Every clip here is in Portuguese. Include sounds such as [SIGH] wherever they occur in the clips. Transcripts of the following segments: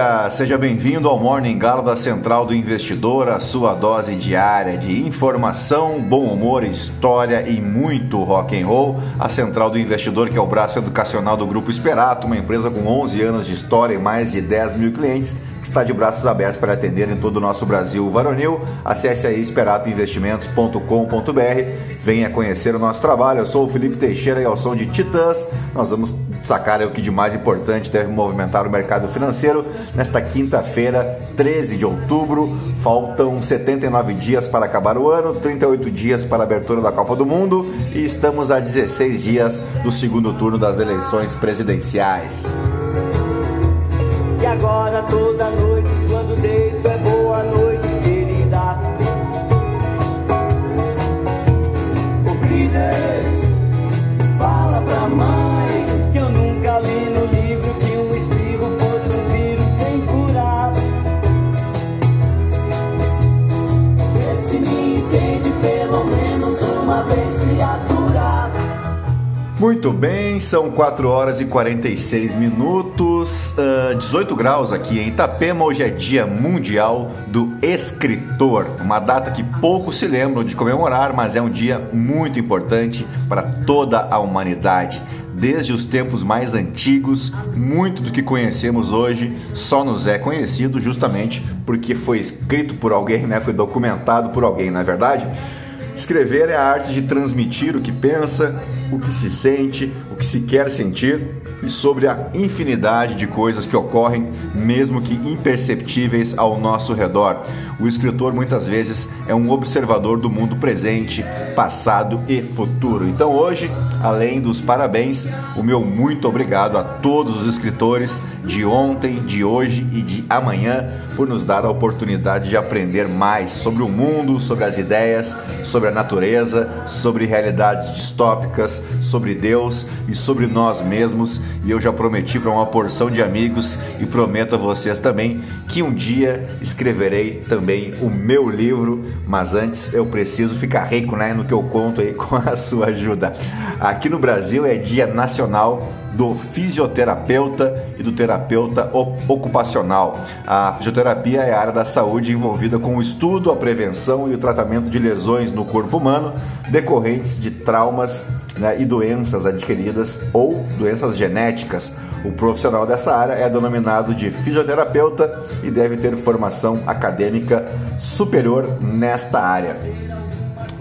dia, seja bem-vindo ao Morning Galo da Central do Investidor, a sua dose diária de informação, bom humor, história e muito rock and roll. A Central do Investidor, que é o braço educacional do Grupo Esperato, uma empresa com 11 anos de história e mais de 10 mil clientes, que está de braços abertos para atender em todo o nosso Brasil varonil. Acesse aí esperatoinvestimentos.com.br, venha conhecer o nosso trabalho. Eu sou o Felipe Teixeira e ao som de Titãs, nós vamos sacar o que de mais importante deve movimentar o mercado financeiro nesta quinta-feira, 13 de outubro. Faltam 79 dias para acabar o ano, 38 dias para a abertura da Copa do Mundo e estamos a 16 dias do segundo turno das eleições presidenciais. Agora toda noite, Muito bem, são 4 horas e 46 minutos, uh, 18 graus aqui em Itapema. Hoje é Dia Mundial do Escritor, uma data que poucos se lembram de comemorar, mas é um dia muito importante para toda a humanidade. Desde os tempos mais antigos, muito do que conhecemos hoje só nos é conhecido justamente porque foi escrito por alguém, né? foi documentado por alguém, não é verdade? Escrever é a arte de transmitir o que pensa, o que se sente, o que se quer sentir e sobre a infinidade de coisas que ocorrem, mesmo que imperceptíveis ao nosso redor. O escritor muitas vezes é um observador do mundo presente, passado e futuro. Então hoje, além dos parabéns, o meu muito obrigado a todos os escritores de ontem, de hoje e de amanhã por nos dar a oportunidade de aprender mais sobre o mundo, sobre as ideias, sobre a natureza, sobre realidades distópicas, sobre Deus e sobre nós mesmos. E eu já prometi para uma porção de amigos e prometo a vocês também que um dia escreverei também o meu livro, mas antes eu preciso ficar rico, né, no que eu conto aí [LAUGHS] com a sua ajuda. Aqui no Brasil é Dia Nacional do fisioterapeuta e do terapeuta ocupacional. A fisioterapia é a área da saúde envolvida com o estudo, a prevenção e o tratamento de lesões no corpo humano decorrentes de traumas né, e doenças adquiridas ou doenças genéticas. O profissional dessa área é denominado de fisioterapeuta e deve ter formação acadêmica superior nesta área.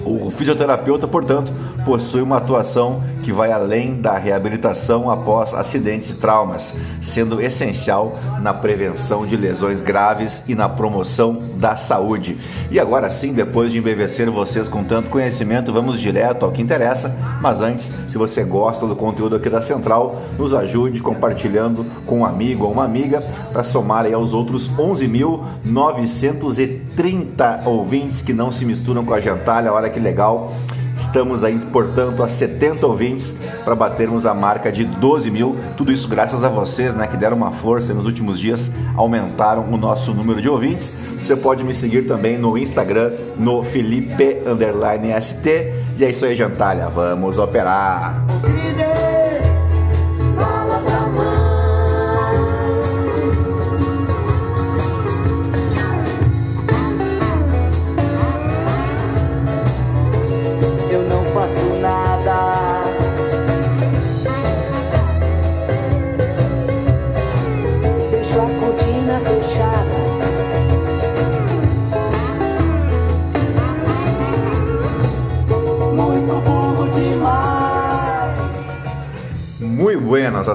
O fisioterapeuta, portanto, possui uma atuação que vai além da reabilitação após acidentes e traumas, sendo essencial na prevenção de lesões graves e na promoção da saúde. E agora sim, depois de embevecer vocês com tanto conhecimento, vamos direto ao que interessa. Mas antes, se você gosta do conteúdo aqui da Central, nos ajude compartilhando com um amigo ou uma amiga para somar aí aos outros 11.930 ouvintes que não se misturam com a gentalha. Olha que legal. Estamos aí, portanto, a 70 ouvintes para batermos a marca de 12 mil. Tudo isso graças a vocês, né, que deram uma força nos últimos dias aumentaram o nosso número de ouvintes. Você pode me seguir também no Instagram, no Felipe_ST. E é isso aí, gentalha. Vamos operar!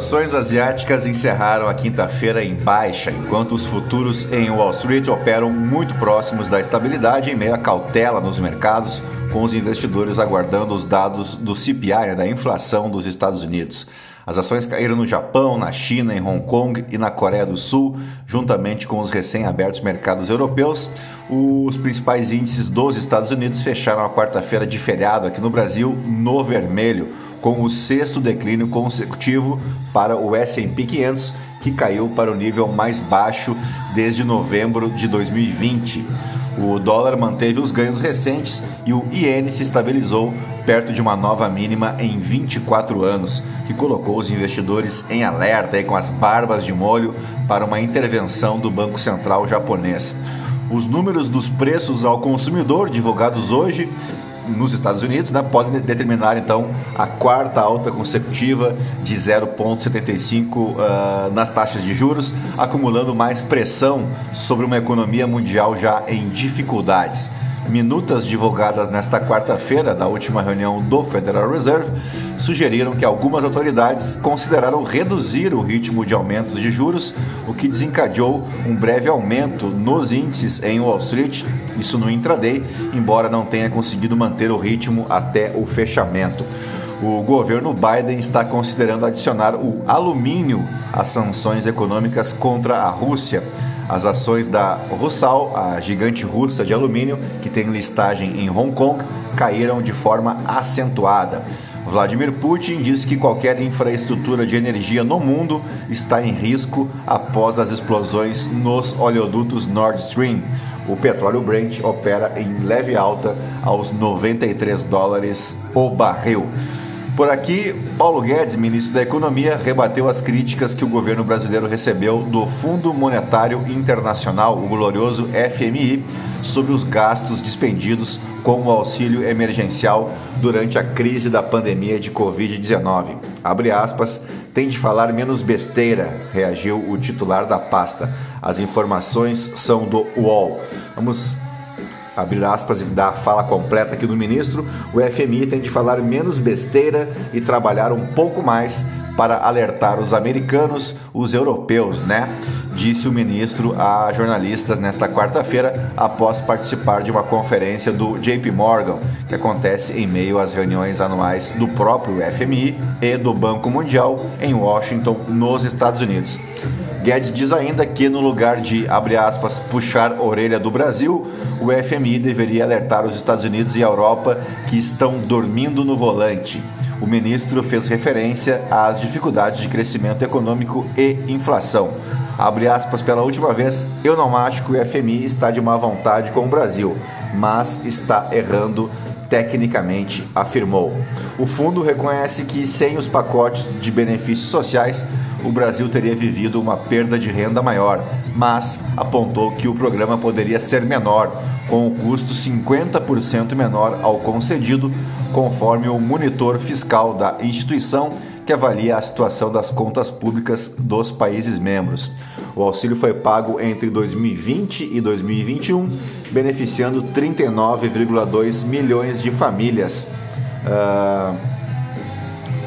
Ações asiáticas encerraram a quinta-feira em baixa, enquanto os futuros em Wall Street operam muito próximos da estabilidade em meio à cautela nos mercados, com os investidores aguardando os dados do CPI, né, da inflação dos Estados Unidos. As ações caíram no Japão, na China, em Hong Kong e na Coreia do Sul, juntamente com os recém-abertos mercados europeus. Os principais índices dos Estados Unidos fecharam a quarta-feira de feriado aqui no Brasil no vermelho, com o sexto declínio consecutivo para o S&P 500, que caiu para o nível mais baixo desde novembro de 2020. O dólar manteve os ganhos recentes e o iene se estabilizou perto de uma nova mínima em 24 anos, que colocou os investidores em alerta e com as barbas de molho para uma intervenção do Banco Central japonês. Os números dos preços ao consumidor divulgados hoje nos Estados Unidos né, podem determinar então a quarta alta consecutiva de 0,75 uh, ah, nas taxas de juros, acumulando mais pressão sobre uma economia mundial já em dificuldades. Minutas divulgadas nesta quarta-feira da última reunião do Federal Reserve sugeriram que algumas autoridades consideraram reduzir o ritmo de aumentos de juros, o que desencadeou um breve aumento nos índices em Wall Street, isso no intraday, embora não tenha conseguido manter o ritmo até o fechamento. O governo Biden está considerando adicionar o alumínio às sanções econômicas contra a Rússia. As ações da Russal, a gigante russa de alumínio, que tem listagem em Hong Kong, caíram de forma acentuada. Vladimir Putin disse que qualquer infraestrutura de energia no mundo está em risco após as explosões nos oleodutos Nord Stream. O petróleo Brent opera em leve alta aos 93 dólares o barril. Por aqui, Paulo Guedes, ministro da Economia, rebateu as críticas que o governo brasileiro recebeu do Fundo Monetário Internacional, o glorioso FMI, sobre os gastos dispendidos com o auxílio emergencial durante a crise da pandemia de Covid-19. Abre aspas, tem de falar menos besteira, reagiu o titular da pasta. As informações são do UOL. Vamos abrir aspas e dar a fala completa aqui do ministro, o FMI tem de falar menos besteira e trabalhar um pouco mais para alertar os americanos, os europeus, né? Disse o ministro a jornalistas nesta quarta-feira, após participar de uma conferência do JP Morgan, que acontece em meio às reuniões anuais do próprio FMI e do Banco Mundial em Washington, nos Estados Unidos. Guedes diz ainda que, no lugar de, abre aspas, puxar orelha do Brasil, o FMI deveria alertar os Estados Unidos e a Europa que estão dormindo no volante. O ministro fez referência às dificuldades de crescimento econômico e inflação. Abre aspas pela última vez, eu não acho que o FMI está de má vontade com o Brasil, mas está errando tecnicamente, afirmou. O fundo reconhece que sem os pacotes de benefícios sociais, o Brasil teria vivido uma perda de renda maior, mas apontou que o programa poderia ser menor, com o custo 50% menor ao concedido, conforme o monitor fiscal da instituição que avalia a situação das contas públicas dos países membros. O auxílio foi pago entre 2020 e 2021, beneficiando 39,2 milhões de famílias. Uh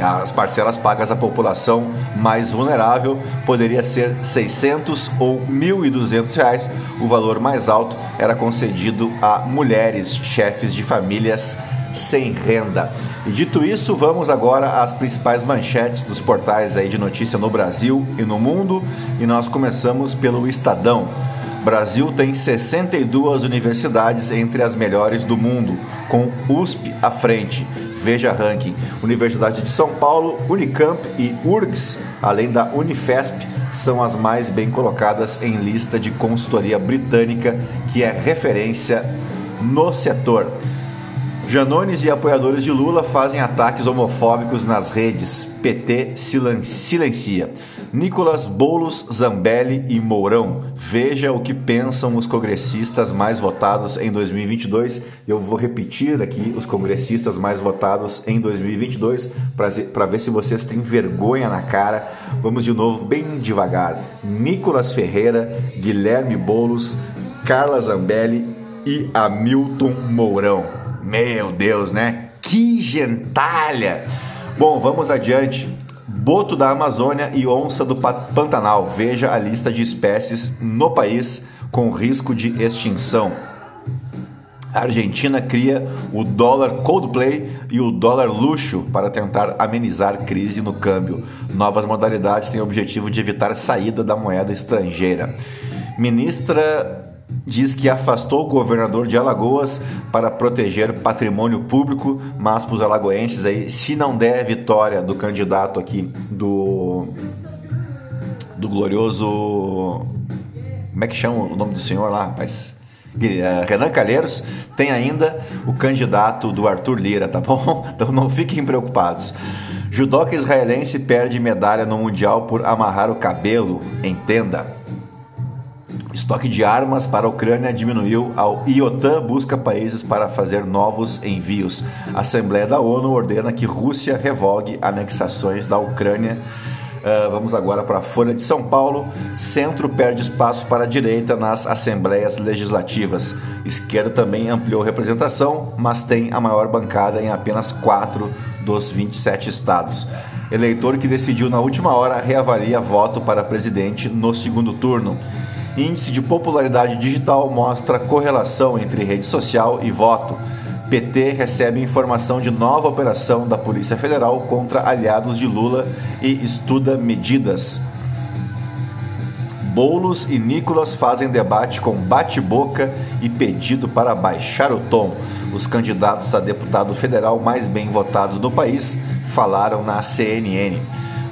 as parcelas pagas à população mais vulnerável poderia ser 600 ou 1.200 reais. O valor mais alto era concedido a mulheres chefes de famílias sem renda. E dito isso, vamos agora às principais manchetes dos portais aí de notícia no Brasil e no mundo, e nós começamos pelo Estadão. Brasil tem 62 universidades entre as melhores do mundo, com USP à frente. Veja ranking. Universidade de São Paulo, Unicamp e URGS, além da Unifesp, são as mais bem colocadas em lista de consultoria britânica, que é referência no setor. Janones e apoiadores de Lula fazem ataques homofóbicos nas redes. PT silencia. Nicolas Bolos, Zambelli e Mourão. Veja o que pensam os congressistas mais votados em 2022. Eu vou repetir aqui os congressistas mais votados em 2022 para ver se vocês têm vergonha na cara. Vamos de novo, bem devagar. Nicolas Ferreira, Guilherme Bolos, Carla Zambelli e Hamilton Mourão. Meu Deus, né? Que gentalha! Bom, vamos adiante. Boto da Amazônia e onça do Pantanal. Veja a lista de espécies no país com risco de extinção. A Argentina cria o dólar Coldplay e o dólar luxo para tentar amenizar crise no câmbio. Novas modalidades têm o objetivo de evitar saída da moeda estrangeira. Ministra diz que afastou o governador de Alagoas para proteger patrimônio público, mas para os alagoenses aí, se não der vitória do candidato aqui do do glorioso como é que chama o nome do senhor lá, mas eh, Renan Calheiros, tem ainda o candidato do Arthur Lira, tá bom? [LAUGHS] Então não fiquem preocupados. Judoca israelense perde medalha no Mundial por amarrar o cabelo em tenda. Estoque de armas para a Ucrânia diminuiu ao IOTAN busca países para fazer novos envios. A Assembleia da ONU ordena que Rússia revogue anexações da Ucrânia. Uh, vamos agora para a Folha de São Paulo. Centro perde espaço para a direita nas assembleias legislativas. Esquerda também ampliou representação, mas tem a maior bancada em apenas quatro dos 27 estados. Eleitor que decidiu na última hora reavalia voto para presidente no segundo turno. Índice de popularidade digital mostra correlação entre rede social e voto. PT recebe informação de nova operação da Polícia Federal contra aliados de Lula e estuda medidas. Boulos e Nicolas fazem debate com bate-boca e pedido para baixar o tom. Os candidatos a deputado federal mais bem votados do país falaram na CNN.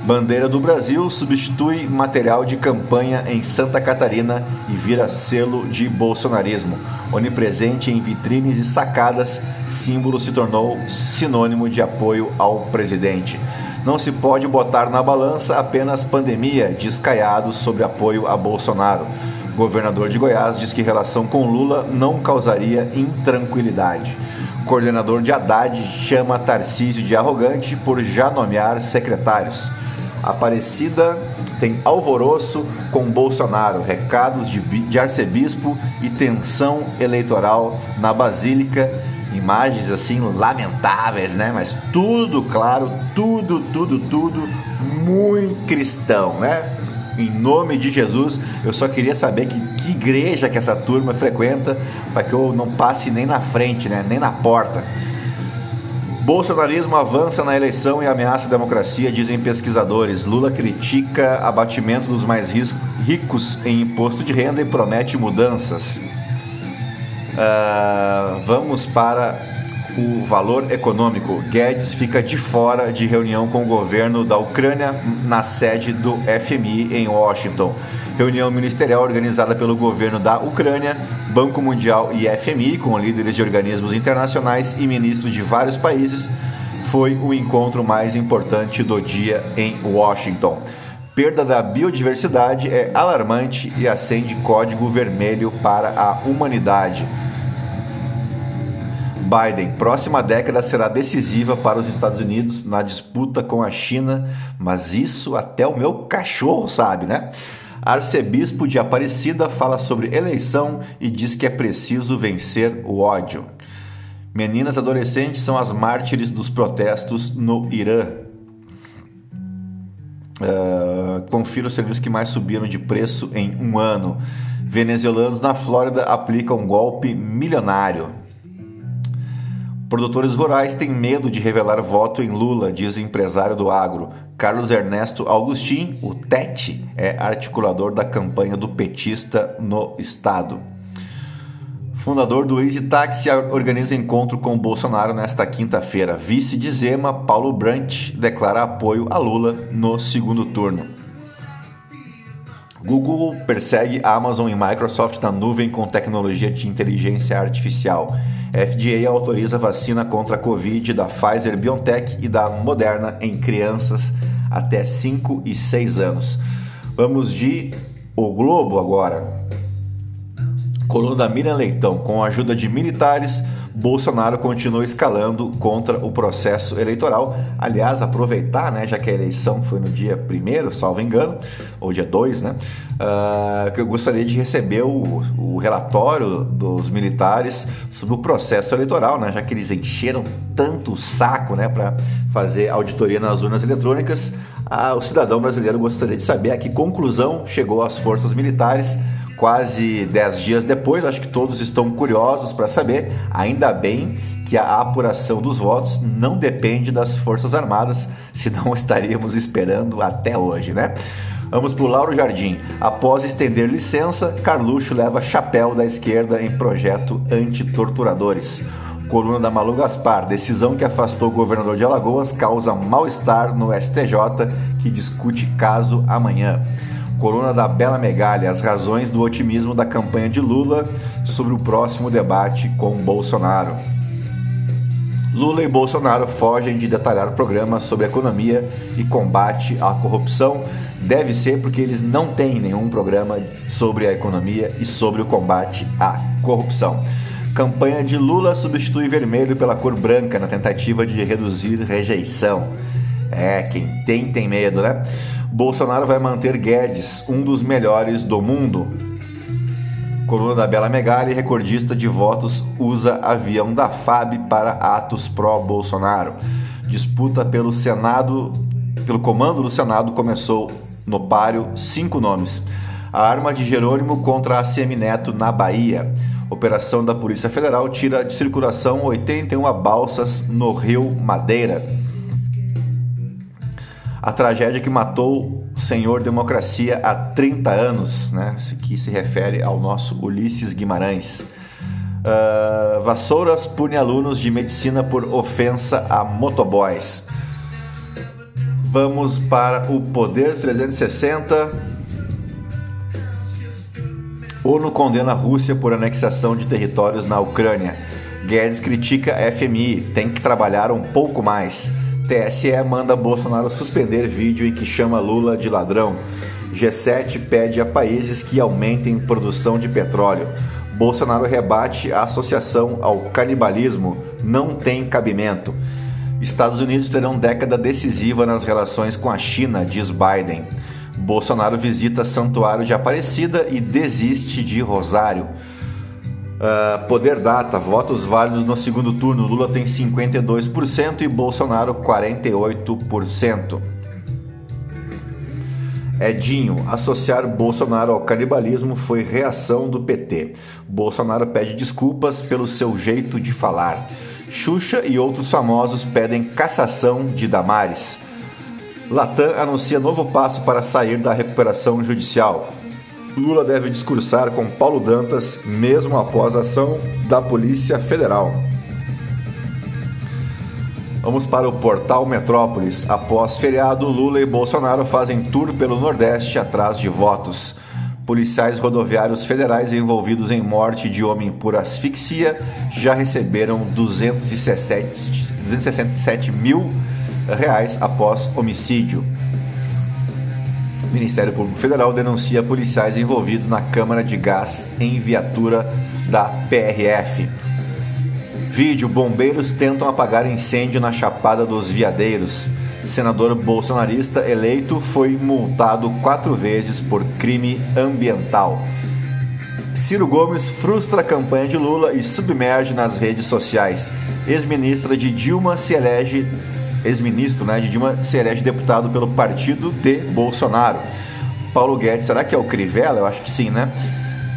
Bandeira do Brasil substitui material de campanha em Santa Catarina e vira selo de bolsonarismo. Onipresente em vitrines e sacadas, símbolo se tornou sinônimo de apoio ao presidente. Não se pode botar na balança apenas pandemia, diz Caiado sobre apoio a Bolsonaro. Governador de Goiás diz que relação com Lula não causaria intranquilidade. Coordenador de Haddad chama Tarcísio de arrogante por já nomear secretários. Aparecida tem alvoroço com Bolsonaro, recados de, de arcebispo e tensão eleitoral na Basílica. Imagens assim lamentáveis, né? Mas tudo, claro, tudo, tudo, tudo muito cristão, né? Em nome de Jesus, eu só queria saber que, que igreja que essa turma frequenta para que eu não passe nem na frente, né? Nem na porta. Bolsonarismo avança na eleição e ameaça a democracia, dizem pesquisadores. Lula critica abatimento dos mais ricos em imposto de renda e promete mudanças. Uh, vamos para o valor econômico. Guedes fica de fora de reunião com o governo da Ucrânia na sede do FMI em Washington. Reunião ministerial organizada pelo governo da Ucrânia, Banco Mundial e FMI, com líderes de organismos internacionais e ministros de vários países, foi o encontro mais importante do dia em Washington. Perda da biodiversidade é alarmante e acende código vermelho para a humanidade. Biden, próxima década será decisiva para os Estados Unidos na disputa com a China, mas isso até o meu cachorro sabe, né? Arcebispo de Aparecida fala sobre eleição e diz que é preciso vencer o ódio. Meninas adolescentes são as mártires dos protestos no Irã. Uh, confira os serviços que mais subiram de preço em um ano. Venezuelanos na Flórida aplicam um golpe milionário. Produtores rurais têm medo de revelar voto em Lula, diz o empresário do agro. Carlos Ernesto Augustin, o Tete, é articulador da campanha do petista no estado. Fundador do Easy Taxi organiza encontro com Bolsonaro nesta quinta-feira. Vice de Zema, Paulo Brandt, declara apoio a Lula no segundo turno. Google persegue Amazon e Microsoft na nuvem com tecnologia de inteligência artificial. FDA autoriza vacina contra a Covid da Pfizer BioNTech e da Moderna em crianças até 5 e 6 anos. Vamos de O Globo agora. Coluna da Miriam Leitão. Com a ajuda de militares, Bolsonaro continua escalando contra o processo eleitoral. Aliás, aproveitar, né, já que a eleição foi no dia 1 salvo engano, ou dia 2, né, uh, que eu gostaria de receber o, o, relatório dos militares sobre o processo eleitoral, né, já que eles encheram tanto o saco né, para fazer auditoria nas urnas eletrônicas. Uh, o cidadão brasileiro gostaria de saber a que conclusão chegou as forças militares quase 10 dias depois. Acho que todos estão curiosos para saber. Ainda bem que a apuração dos votos não depende das Forças Armadas, [LAUGHS] senão estaríamos esperando até hoje, né? Vamos para o Lauro Jardim. Após estender licença, Carluxo leva chapéu da esquerda em projeto anti-torturadores. Coluna da Malu Gaspar. Decisão que afastou o governador de Alagoas causa mal-estar no STJ, que discute caso amanhã. Coluna da Bela Megalha, as razões do otimismo da campanha de Lula sobre o próximo debate com Bolsonaro. Lula e Bolsonaro fogem de detalhar programas sobre economia e combate à corrupção. Deve ser porque eles não têm nenhum programa sobre a economia e sobre o combate à corrupção. Campanha de Lula substitui vermelho pela cor branca na tentativa de reduzir rejeição. É, quem tem, tem medo, né? Bolsonaro vai manter Guedes, um dos melhores do mundo. Coluna da Bela Megali, recordista de votos, usa avião da FAB para atos pró-Bolsonaro. Disputa pelo Senado, pelo comando do Senado começou no páreo cinco nomes. A arma de Jerônimo contra a Semineto na Bahia. Operação da Polícia Federal tira de circulação 81 balsas no Rio Madeira a tragédia que matou o senhor democracia há 30 anos, né? que se refere ao nosso Ulisses Guimarães. Uh, vassouras pune alunos de medicina por ofensa a motoboys. Vamos para o Poder 360. ONU condena a Rússia por anexação de territórios na Ucrânia. Guedes critica a FMI, tem que trabalhar um pouco mais. TSE manda Bolsonaro suspender vídeo em que chama Lula de ladrão. G7 pede a países que aumentem produção de petróleo. Bolsonaro rebate a associação ao canibalismo. Não tem cabimento. Estados Unidos terão década decisiva nas relações com a China, diz Biden. Bolsonaro visita Santuário de Aparecida e desiste de Rosário. Uh, poder data, votos válidos no segundo turno. Lula tem 52% e Bolsonaro 48%. Edinho, associar Bolsonaro ao canibalismo foi reação do PT. Bolsonaro pede desculpas pelo seu jeito de falar. Xuxa e outros famosos pedem cassação de Damares. Latam anuncia novo passo para sair da recuperação judicial. Lula deve discursar com Paulo Dantas mesmo após a ação da Polícia Federal. Vamos para o portal Metrópolis. Após feriado, Lula e Bolsonaro fazem tour pelo Nordeste atrás de votos. Policiais rodoviários federais envolvidos em morte de homem por asfixia já receberam 267, 267 mil reais após homicídio. Ministério Público Federal denuncia policiais envolvidos na câmara de gás em viatura da PRF. Vídeo: Bombeiros tentam apagar incêndio na Chapada dos Veadeiros. Senador bolsonarista eleito foi multado quatro vezes por crime ambiental. Ciro Gomes frustra a campanha de Lula e submerge nas redes sociais. Ex-ministra de Dilma se elege ex-ministro né, de Dilma, se elege deputado pelo partido de Bolsonaro. Paulo Guedes, será que é o Crivella? Eu acho que sim, né?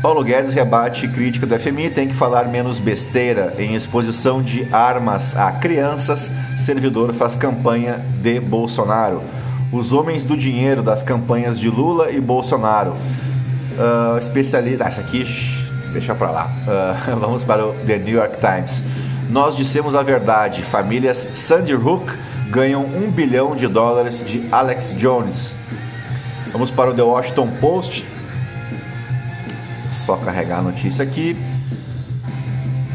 Paulo Guedes rebate crítica do FMI, tem que falar menos besteira. Em exposição de armas a crianças, servidor faz campanha de Bolsonaro. Os homens do dinheiro das campanhas de Lula e Bolsonaro. Uh, especialista. Ah, essa aqui, deixa pra lá. Uh, [LAUGHS] vamos para o The New York Times. Nós dissemos a verdade. Famílias Sandy Hook ganham um bilhão de dólares de Alex Jones. Vamos para o The Washington Post. Só carregar a notícia aqui.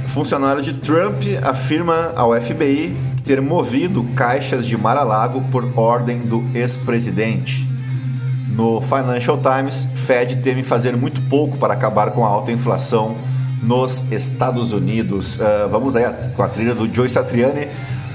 Funcionário de Trump afirma ao FBI ter movido caixas de Mar-a-Lago por ordem do ex-presidente. No Financial Times, Fed teme fazer muito pouco para acabar com a alta inflação nos Estados Unidos. Uh, vamos aí com a trilha do Joe Satriani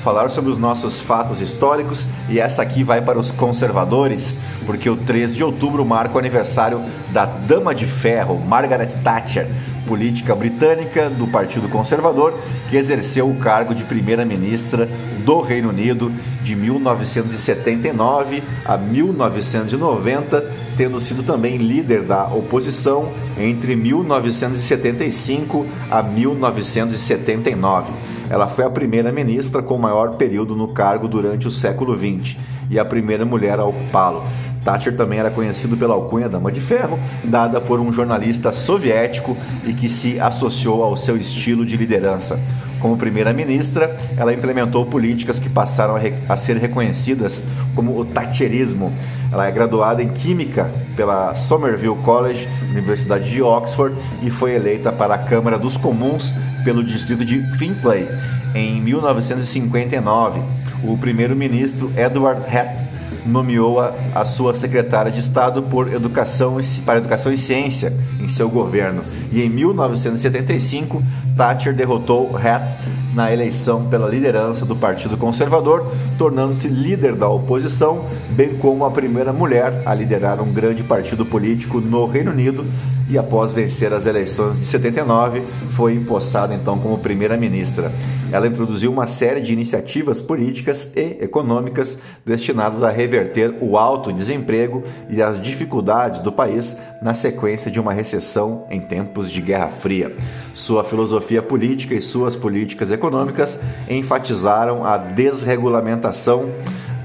falar sobre os nossos fatos históricos e essa aqui vai para os conservadores, porque o 3 de outubro marca o aniversário da Dama de Ferro, Margaret Thatcher, política britânica do Partido Conservador, que exerceu o cargo de primeira-ministra do Reino Unido de 1979 a 1990, tendo sido também líder da oposição entre 1975 a 1979. Ela foi a primeira ministra com maior período no cargo durante o século XX e a primeira mulher a ocupá-lo. Thatcher também era conhecido pela alcunha Dama de Ferro, dada por um jornalista soviético e que se associou ao seu estilo de liderança. Como primeira-ministra, ela implementou políticas que passaram a, a, ser reconhecidas como o Thatcherismo. Ela é graduada em Química pela Somerville College, Universidade de Oxford, e foi eleita para a Câmara dos Comuns pelo distrito de Finchley em 1959. O primeiro-ministro Edward Heath nomeou a, sua secretária de Estado por educação, para Educação e Ciência em seu governo. E em 1975, Thatcher derrotou Heath na eleição pela liderança do Partido Conservador, tornando-se líder da oposição, bem como a primeira mulher a liderar um grande partido político no Reino Unido. E após vencer as eleições de 79, foi empossada então como primeira-ministra. Ela introduziu uma série de iniciativas políticas e econômicas destinadas a reverter o alto desemprego e as dificuldades do país na sequência de uma recessão em tempos de Guerra Fria. Sua filosofia política e suas políticas econômicas enfatizaram a desregulamentação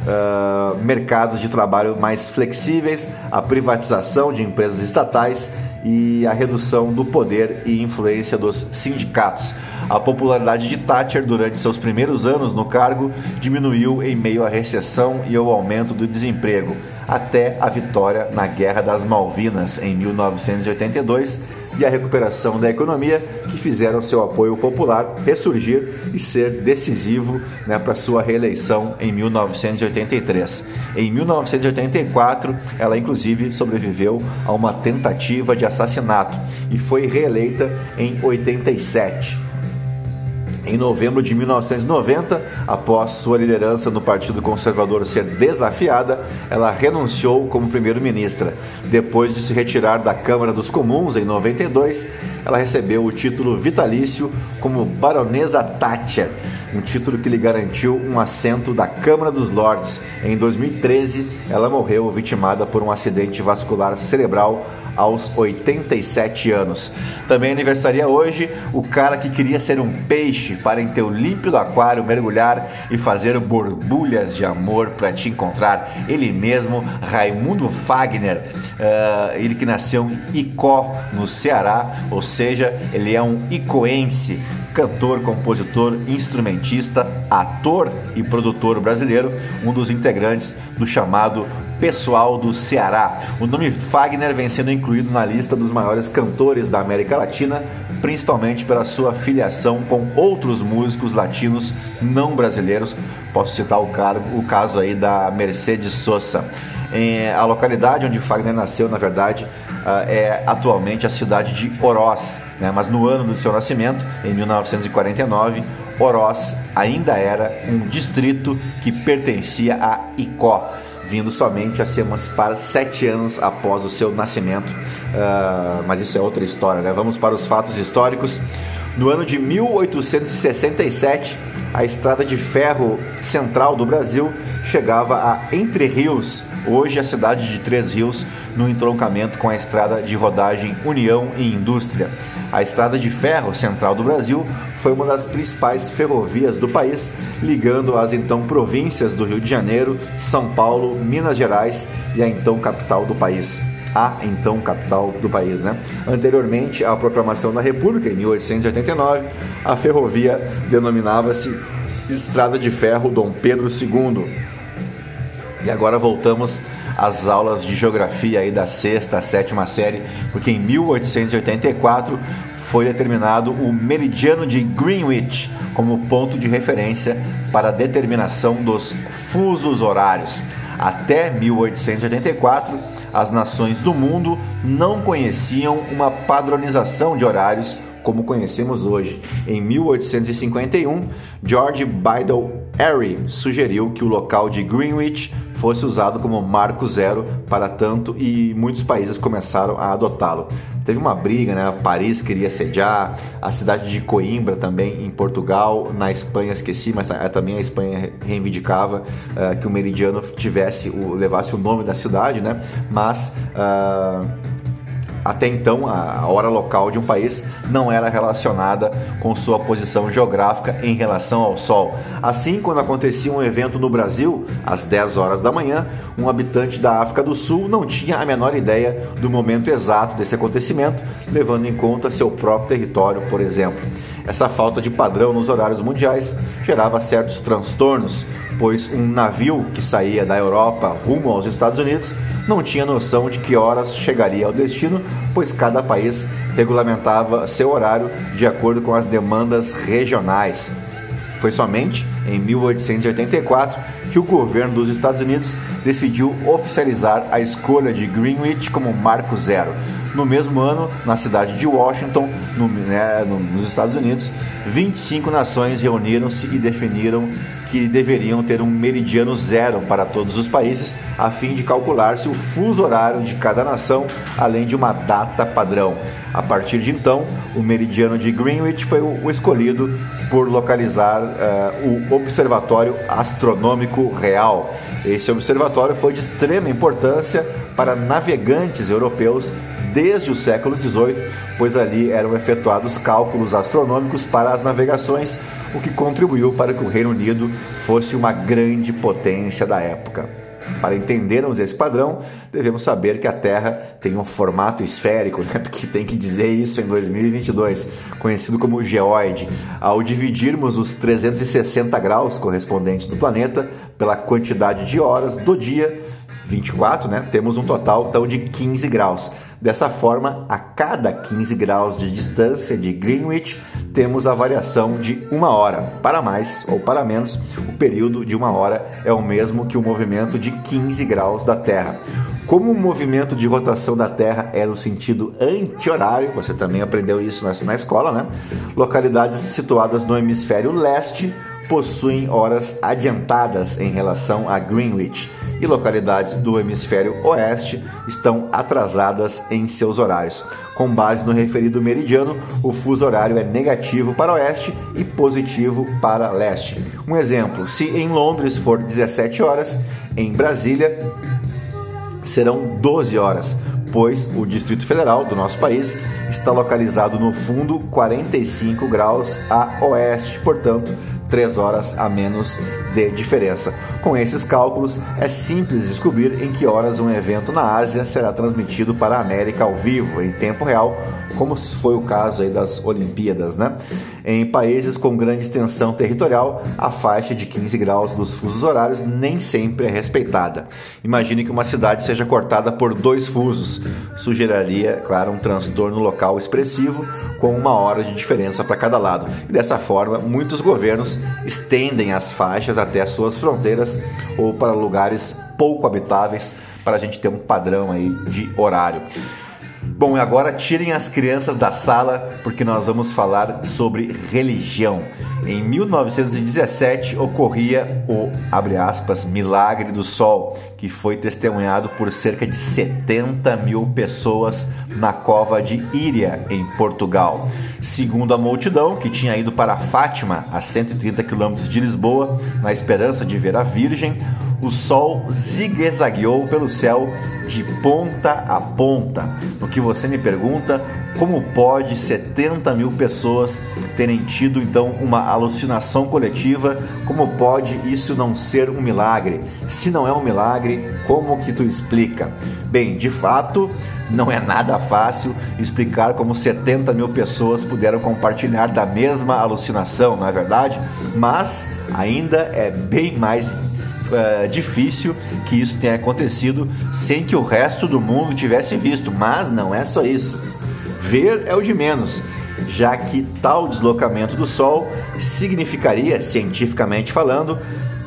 Uh, mercados de trabalho mais flexíveis, a privatização de empresas estatais e a redução do poder e influência dos sindicatos. A popularidade de Thatcher durante seus primeiros anos no cargo diminuiu em meio à recessão e ao aumento do desemprego, até a vitória na Guerra das Malvinas em 1982 e a recuperação da economia que fizeram seu apoio popular ressurgir e ser decisivo né, para sua reeleição em 1983. Em 1984, ela inclusive sobreviveu a uma tentativa de assassinato e foi reeleita em 87. Em novembro de 1990, após sua liderança no Partido Conservador ser desafiada, ela renunciou como primeiro-ministra. Depois de se retirar da Câmara dos Comuns em 92, ela recebeu o título vitalício como Baronesa Thatcher, um título que lhe garantiu um assento da Câmara dos Lordes. Em 2013, ela morreu vitimada por um acidente vascular cerebral aos 87 anos. Também aniversaria hoje o cara que queria ser um peixe para em teu límpido aquário mergulhar e fazer borbulhas de amor para te encontrar. Ele mesmo, Raimundo Fagner, uh, ele que nasceu em Icó, no Ceará, ou seja, ele é um icoense cantor, compositor, instrumentista, ator e produtor brasileiro, um dos integrantes do chamado Pessoal do Ceará. O nome Fagner vem sendo incluído na lista dos maiores cantores da América Latina, principalmente pela sua filiação com outros músicos latinos não brasileiros. Posso citar o, cargo, o caso aí da Mercedes Sosa. A localidade onde Fagner nasceu, na verdade, uh, é atualmente a cidade de Oroz, né? mas no ano do seu nascimento, em 1949, Oroz ainda era um distrito que pertencia a Icó, vindo somente a se emancipar sete anos após o seu nascimento. Uh, mas isso é outra história, né? Vamos para os fatos históricos. No ano de 1867, a estrada de ferro central do Brasil chegava a Entre Rios, hoje a cidade de Três Rios, no entroncamento com a estrada de rodagem União e Indústria. A estrada de ferro central do Brasil foi uma das principais ferrovias do país, ligando as então províncias do Rio de Janeiro, São Paulo, Minas Gerais e a então capital do país a então capital do país. Né? Anteriormente à proclamação da República, em 1889, a ferrovia denominava-se Estrada de Ferro Dom Pedro II. E agora voltamos às aulas de geografia aí da sexta, sétima série, porque em 1884 foi determinado o meridiano de Greenwich como ponto de referência para a determinação dos fusos horários. Até 1884, as nações do mundo não conheciam uma padronização de horários como conhecemos hoje. Em 1851, George Biddle Airy sugeriu que o local de Greenwich fosse usado como marco zero para tanto e muitos países começaram a adotá-lo. Teve uma briga, né? Paris queria sediar, a cidade de Coimbra também em Portugal, na Espanha esqueci, mas também a Espanha reivindicava uh, que o meridiano tivesse o, levasse o nome da cidade, né? Mas uh, até então, a hora local de um país não era relacionada com sua posição geográfica em relação ao Sol. Assim, quando acontecia um evento no Brasil, às 10 horas da manhã, um habitante da África do Sul não tinha a menor ideia do momento exato desse acontecimento, levando em conta seu próprio território, por exemplo. Essa falta de padrão nos horários mundiais gerava certos transtornos, pois um navio que saía da Europa rumo aos Estados Unidos não tinha noção de que horas chegaria ao destino, pois cada país regulamentava seu horário de acordo com as demandas regionais. Foi somente em 1884 que o governo dos Estados Unidos decidiu oficializar a escolha de Greenwich como marco zero. No mesmo ano, na cidade de Washington, no, né, nos Estados Unidos, 25 nações reuniram-se e definiram que deveriam ter um meridiano zero para todos os países, a fim de calcular-se o fuso horário de cada nação, além de uma data padrão. A partir de então, o meridiano de Greenwich foi o escolhido por localizar uh, o Observatório Astronômico Real. Esse observatório foi de extrema importância para navegantes europeus desde o século XVIII, pois ali eram efetuados cálculos astronômicos para as navegações, o que contribuiu para que o Reino Unido fosse uma grande potência da época. Para entendermos esse padrão, devemos saber que a Terra tem um formato esférico, né? porque tem que dizer isso em 2022, conhecido como geoide. Ao dividirmos os 360 graus correspondentes do planeta pela quantidade de horas do dia, 24, né? temos um total então de 15 graus. Dessa forma, a cada 15 graus de distância de Greenwich, temos a variação de uma hora. Para mais ou para menos, o período de uma hora é o mesmo que o movimento de 15 graus da Terra. Como o movimento de rotação da Terra é no sentido anti-horário, você também aprendeu isso na escola, né? Localidades situadas no hemisfério leste possuem horas adiantadas em relação a Greenwich e localidades do hemisfério oeste estão atrasadas em seus horários. Com base no referido meridiano, o fuso horário é negativo para oeste e positivo para leste. Um exemplo: se em Londres for 17 horas, em Brasília serão 12 horas, pois o Distrito Federal do nosso país está localizado no fundo 45 graus a oeste, portanto, 3 horas a menos de diferença. Com esses cálculos, é simples descobrir em que horas um evento na Ásia será transmitido para a América ao vivo, em tempo real, como foi o caso aí das Olimpíadas, né? Em países com grande extensão territorial, a faixa de 15 graus dos fusos horários nem sempre é respeitada. Imagine que uma cidade seja cortada por dois fusos. Sugeriria, claro, um transtorno local expressivo, com uma hora de diferença para cada lado. E dessa forma, muitos governos estendem as faixas até as suas fronteiras ou para lugares pouco habitáveis para a gente ter um padrão aí de horário. Bom, agora tirem as crianças da sala porque nós vamos falar sobre religião. Em 1917 ocorria o, aspas, milagre do sol, que foi testemunhado por cerca de 70 mil pessoas na cova de Íria, em Portugal. Segundo a multidão, que tinha ido para Fátima, a 130 quilômetros de Lisboa, na esperança de ver a Virgem, o sol zigue-zagueou pelo céu de ponta a ponta. No que você me pergunta, como pode 70 mil pessoas terem tido então uma alucinação coletiva? Como pode isso não ser um milagre? Se não é um milagre, como que tu explica? Bem, de fato, não é nada fácil explicar como 70 mil pessoas puderam compartilhar da mesma alucinação, não é verdade? Mas ainda é bem mais uh, difícil que isso tenha acontecido sem que o resto do mundo tivesse visto. Mas não é só isso. Ver é o de menos, já que tal deslocamento do Sol significaria, cientificamente falando,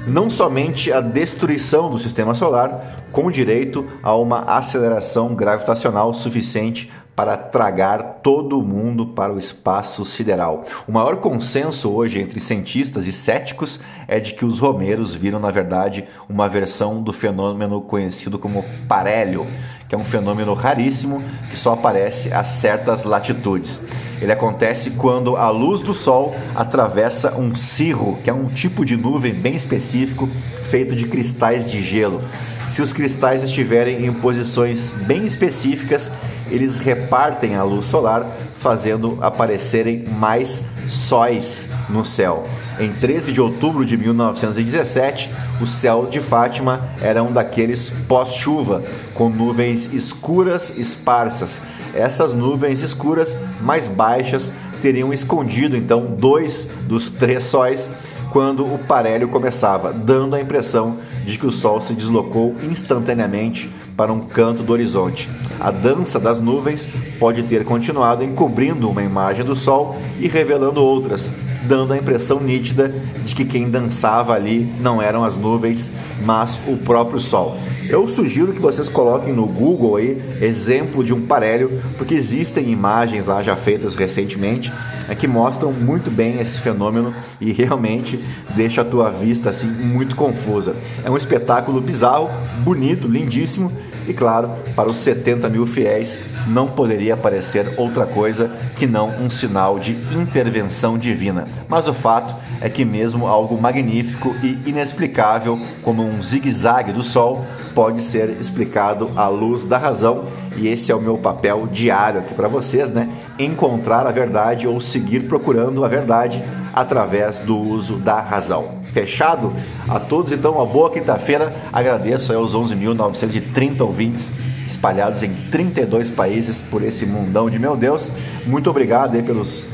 não somente a destruição do sistema solar, com direito a uma aceleração gravitacional suficiente para tragar todo mundo para o espaço sideral. O maior consenso hoje entre cientistas e céticos é de que os romeiros viram, na verdade, uma versão do fenômeno conhecido como parélio, que é um fenômeno raríssimo que só aparece a certas latitudes. Ele acontece quando a luz do Sol atravessa um cirro, que é um tipo de nuvem bem específico feito de cristais de gelo. Se os cristais estiverem em posições bem específicas, eles repartem a luz solar, fazendo aparecerem mais sóis no céu. Em 13 de outubro de 1917, o céu de Fátima era um daqueles pós-chuva, com nuvens escuras esparsas. Essas nuvens escuras mais baixas teriam escondido então dois dos três sóis quando o parelho começava, dando a impressão de que o Sol se deslocou instantaneamente para um canto do horizonte. A dança das nuvens pode ter continuado encobrindo uma imagem do Sol e revelando outras, dando a impressão nítida de que quem dançava ali não eram as nuvens, mas o próprio Sol. Eu sugiro que vocês coloquem no Google aí exemplo de um parélio, porque existem imagens lá já feitas recentemente é, que mostram muito bem esse fenômeno e realmente deixa a tua vista assim muito confusa. É um espetáculo bizarro, bonito, lindíssimo e claro, para os 70 mil fiéis não poderia parecer outra coisa que não um sinal de intervenção divina. Mas o fato é que, mesmo algo magnífico e inexplicável, como um zigue-zague do Sol, pode ser explicado à luz da razão, e esse é o meu papel diário aqui para vocês, né? Encontrar a verdade ou seguir procurando a verdade através do uso da razão. Fechado? A todos, então, uma boa quinta-feira. Agradeço aos 11.930 ouvintes espalhados em 32 países por esse mundão de meu Deus. Muito obrigado aí pelos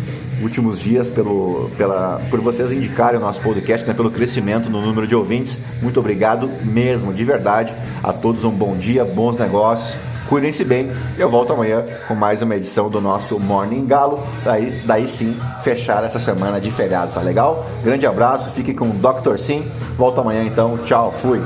últimos dias, pelo, pela, por vocês indicarem o nosso podcast, né, pelo crescimento no número de ouvintes. Muito obrigado mesmo, de verdade. A todos um bom dia, bons negócios. Cuidem-se bem. Eu volto amanhã com mais uma edição do nosso Morning Galo. Daí, daí sim, fechar essa semana de feriado, tá legal? Grande abraço, fique com o Dr. Sim. Volto amanhã então. Tchau, fui.